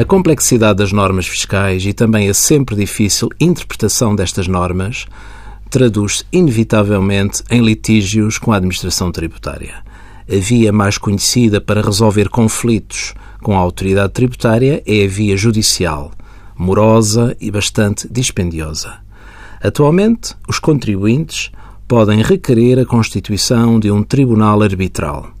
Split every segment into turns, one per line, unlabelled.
A complexidade das normas fiscais e também a sempre difícil interpretação destas normas traduz-se inevitavelmente em litígios com a administração tributária. A via mais conhecida para resolver conflitos com a autoridade tributária é a via judicial, morosa e bastante dispendiosa. Atualmente, os contribuintes podem requerer a constituição de um tribunal arbitral.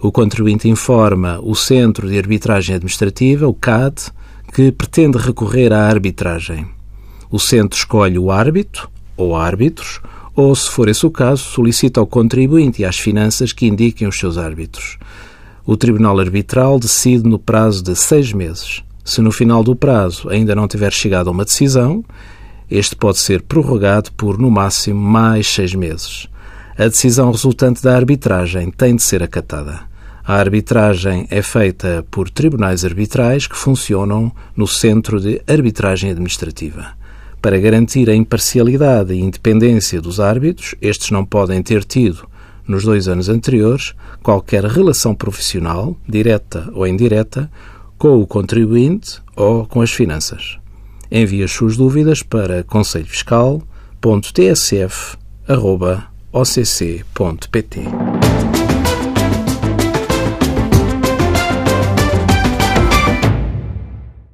O contribuinte informa o Centro de Arbitragem Administrativa, o CAD, que pretende recorrer à arbitragem. O centro escolhe o árbitro ou árbitros, ou, se for esse o caso, solicita ao contribuinte e às finanças que indiquem os seus árbitros. O Tribunal Arbitral decide no prazo de seis meses. Se no final do prazo ainda não tiver chegado a uma decisão, este pode ser prorrogado por, no máximo, mais seis meses. A decisão resultante da arbitragem tem de ser acatada. A arbitragem é feita por tribunais arbitrais que funcionam no Centro de Arbitragem Administrativa. Para garantir a imparcialidade e independência dos árbitros, estes não podem ter tido, nos dois anos anteriores, qualquer relação profissional, direta ou indireta, com o contribuinte ou com as finanças. Envie as suas dúvidas para conselhofiscal.tsf.occ.pt.